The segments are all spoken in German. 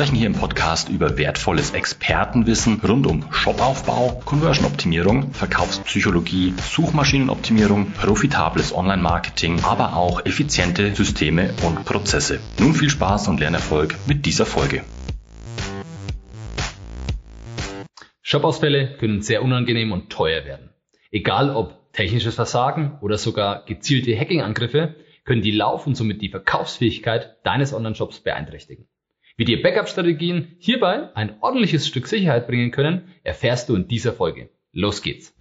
sprechen hier im Podcast über wertvolles Expertenwissen rund um Shopaufbau, Conversion-Optimierung, Verkaufspsychologie, Suchmaschinenoptimierung, profitables Online-Marketing, aber auch effiziente Systeme und Prozesse. Nun viel Spaß und Lernerfolg mit dieser Folge. Shopausfälle können sehr unangenehm und teuer werden. Egal ob technisches Versagen oder sogar gezielte Hacking-Angriffe, können die Lauf- und somit die Verkaufsfähigkeit deines Online-Shops beeinträchtigen. Wie dir Backup-Strategien hierbei ein ordentliches Stück Sicherheit bringen können, erfährst du in dieser Folge. Los geht's!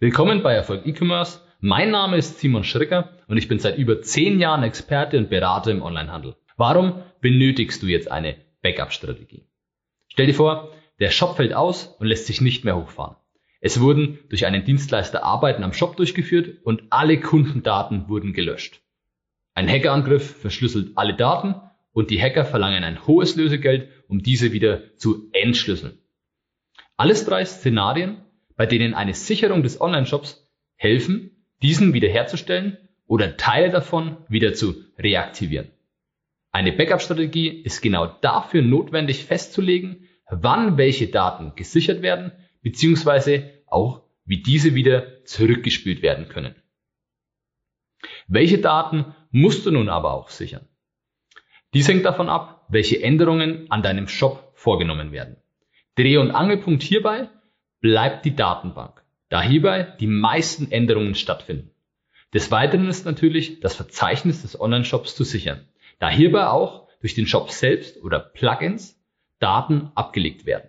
Willkommen bei Erfolg E-Commerce. Mein Name ist Simon Schricker und ich bin seit über zehn Jahren Experte und Berater im Onlinehandel. Warum benötigst du jetzt eine Backup-Strategie? Stell dir vor, der Shop fällt aus und lässt sich nicht mehr hochfahren. Es wurden durch einen Dienstleister Arbeiten am Shop durchgeführt und alle Kundendaten wurden gelöscht. Ein Hackerangriff verschlüsselt alle Daten und die Hacker verlangen ein hohes Lösegeld, um diese wieder zu entschlüsseln. Alles drei Szenarien, bei denen eine Sicherung des Online-Shops helfen, diesen wiederherzustellen oder Teile davon wieder zu reaktivieren. Eine Backup-Strategie ist genau dafür notwendig festzulegen, wann welche Daten gesichert werden, beziehungsweise auch wie diese wieder zurückgespielt werden können. Welche Daten musst du nun aber auch sichern? Dies hängt davon ab, welche Änderungen an deinem Shop vorgenommen werden. Dreh- und Angelpunkt hierbei bleibt die Datenbank, da hierbei die meisten Änderungen stattfinden. Des Weiteren ist natürlich das Verzeichnis des Online-Shops zu sichern da hierbei auch durch den Shop selbst oder Plugins Daten abgelegt werden.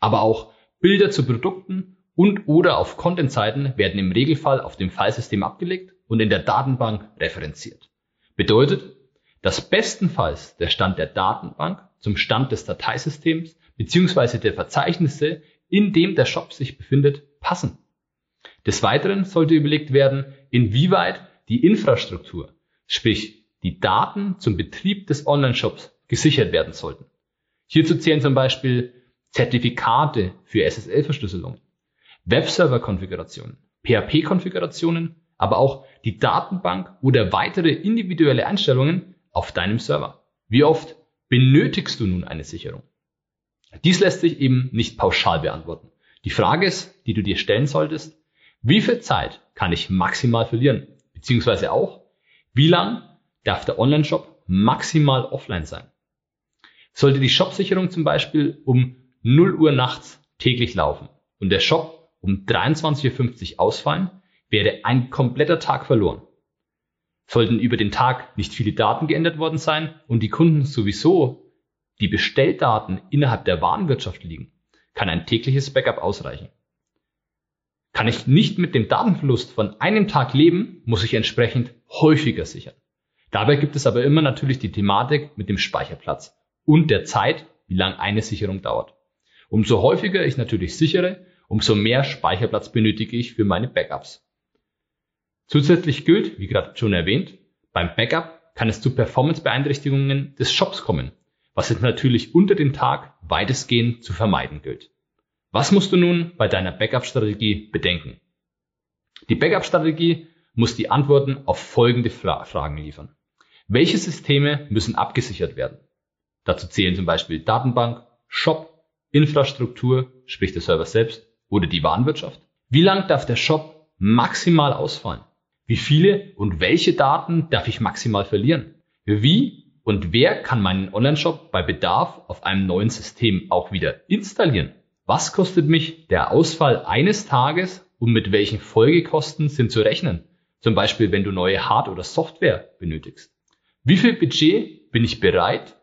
Aber auch Bilder zu Produkten und oder auf Content-Seiten werden im Regelfall auf dem Filesystem abgelegt und in der Datenbank referenziert. Bedeutet, dass bestenfalls der Stand der Datenbank zum Stand des Dateisystems bzw. der Verzeichnisse, in dem der Shop sich befindet, passen. Des Weiteren sollte überlegt werden, inwieweit die Infrastruktur, sprich die Daten zum Betrieb des Online-Shops gesichert werden sollten. Hierzu zählen zum Beispiel Zertifikate für SSL-Verschlüsselung, Webserver-Konfigurationen, PHP-Konfigurationen, aber auch die Datenbank oder weitere individuelle Einstellungen auf deinem Server. Wie oft benötigst du nun eine Sicherung? Dies lässt sich eben nicht pauschal beantworten. Die Frage ist, die du dir stellen solltest, wie viel Zeit kann ich maximal verlieren? Beziehungsweise auch, wie lang darf der Online-Shop maximal offline sein. Sollte die Shopsicherung zum Beispiel um 0 Uhr nachts täglich laufen und der Shop um 23.50 Uhr ausfallen, wäre ein kompletter Tag verloren. Sollten über den Tag nicht viele Daten geändert worden sein und die Kunden sowieso die Bestelldaten innerhalb der Warenwirtschaft liegen, kann ein tägliches Backup ausreichen. Kann ich nicht mit dem Datenverlust von einem Tag leben, muss ich entsprechend häufiger sichern. Dabei gibt es aber immer natürlich die Thematik mit dem Speicherplatz und der Zeit, wie lang eine Sicherung dauert. Umso häufiger ich natürlich sichere, umso mehr Speicherplatz benötige ich für meine Backups. Zusätzlich gilt, wie gerade schon erwähnt, beim Backup kann es zu Performance-Beeinträchtigungen des Shops kommen, was es natürlich unter dem Tag weitestgehend zu vermeiden gilt. Was musst du nun bei deiner Backup-Strategie bedenken? Die Backup-Strategie muss die Antworten auf folgende Fragen liefern. Welche Systeme müssen abgesichert werden? Dazu zählen zum Beispiel Datenbank, Shop, Infrastruktur, sprich der Server selbst oder die Warenwirtschaft. Wie lang darf der Shop maximal ausfallen? Wie viele und welche Daten darf ich maximal verlieren? Wie und wer kann meinen Online-Shop bei Bedarf auf einem neuen System auch wieder installieren? Was kostet mich der Ausfall eines Tages und mit welchen Folgekosten sind zu rechnen? Zum Beispiel, wenn du neue Hard- oder Software benötigst. Wie viel Budget bin ich bereit,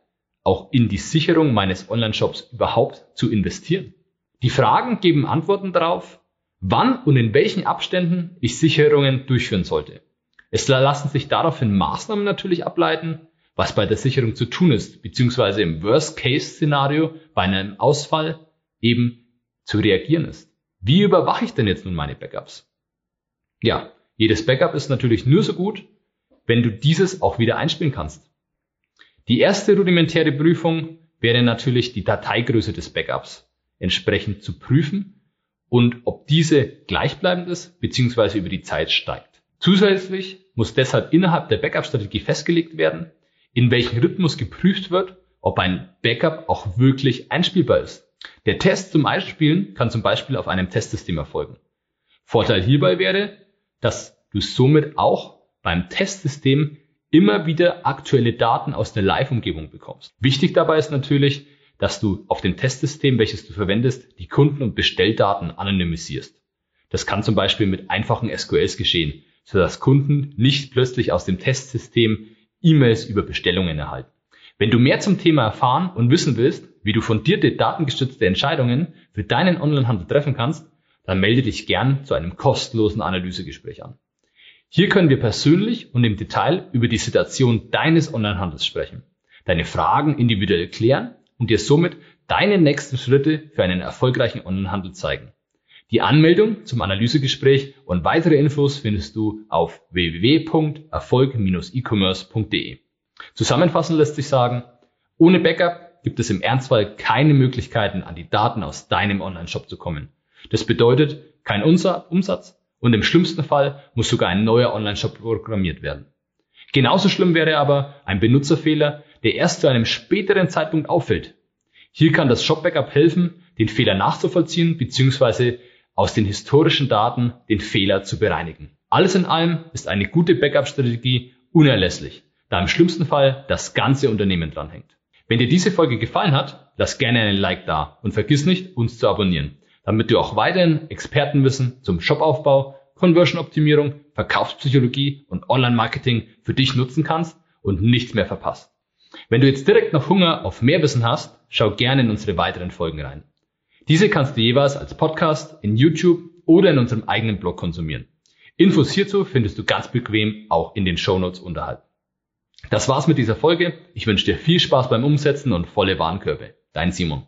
auch in die Sicherung meines Online-Shops überhaupt zu investieren? Die Fragen geben Antworten darauf, wann und in welchen Abständen ich Sicherungen durchführen sollte. Es lassen sich daraufhin Maßnahmen natürlich ableiten, was bei der Sicherung zu tun ist, beziehungsweise im Worst-Case-Szenario bei einem Ausfall eben zu reagieren ist. Wie überwache ich denn jetzt nun meine Backups? Ja, jedes Backup ist natürlich nur so gut, wenn du dieses auch wieder einspielen kannst. Die erste rudimentäre Prüfung wäre natürlich die Dateigröße des Backups entsprechend zu prüfen und ob diese gleichbleibend ist bzw. über die Zeit steigt. Zusätzlich muss deshalb innerhalb der Backup-Strategie festgelegt werden, in welchem Rhythmus geprüft wird, ob ein Backup auch wirklich einspielbar ist. Der Test zum Einspielen kann zum Beispiel auf einem Testsystem erfolgen. Vorteil hierbei wäre, dass du somit auch beim Testsystem immer wieder aktuelle Daten aus der Live-Umgebung bekommst. Wichtig dabei ist natürlich, dass du auf dem Testsystem, welches du verwendest, die Kunden- und Bestelldaten anonymisierst. Das kann zum Beispiel mit einfachen SQLs geschehen, sodass Kunden nicht plötzlich aus dem Testsystem E-Mails über Bestellungen erhalten. Wenn du mehr zum Thema erfahren und wissen willst, wie du fundierte datengestützte Entscheidungen für deinen Onlinehandel treffen kannst, dann melde dich gern zu einem kostenlosen Analysegespräch an. Hier können wir persönlich und im Detail über die Situation deines Onlinehandels sprechen, deine Fragen individuell klären und dir somit deine nächsten Schritte für einen erfolgreichen Onlinehandel zeigen. Die Anmeldung zum Analysegespräch und weitere Infos findest du auf www.erfolg-e-commerce.de. Zusammenfassend lässt sich sagen, ohne Backup gibt es im Ernstfall keine Möglichkeiten, an die Daten aus deinem Online-Shop zu kommen. Das bedeutet kein Umsatz und im schlimmsten Fall muss sogar ein neuer Online-Shop programmiert werden. Genauso schlimm wäre aber ein Benutzerfehler, der erst zu einem späteren Zeitpunkt auffällt. Hier kann das Shop-Backup helfen, den Fehler nachzuvollziehen bzw aus den historischen Daten den Fehler zu bereinigen. Alles in allem ist eine gute Backup-Strategie unerlässlich, da im schlimmsten Fall das ganze Unternehmen dranhängt. Wenn dir diese Folge gefallen hat, lass gerne einen Like da und vergiss nicht, uns zu abonnieren, damit du auch weiterhin Expertenwissen zum Shopaufbau, Conversion-Optimierung, Verkaufspsychologie und Online-Marketing für dich nutzen kannst und nichts mehr verpasst. Wenn du jetzt direkt noch Hunger auf mehr Wissen hast, schau gerne in unsere weiteren Folgen rein. Diese kannst du jeweils als Podcast in YouTube oder in unserem eigenen Blog konsumieren. Infos hierzu findest du ganz bequem auch in den Shownotes unterhalb. Das war's mit dieser Folge. Ich wünsche dir viel Spaß beim Umsetzen und volle Warenkörbe. Dein Simon.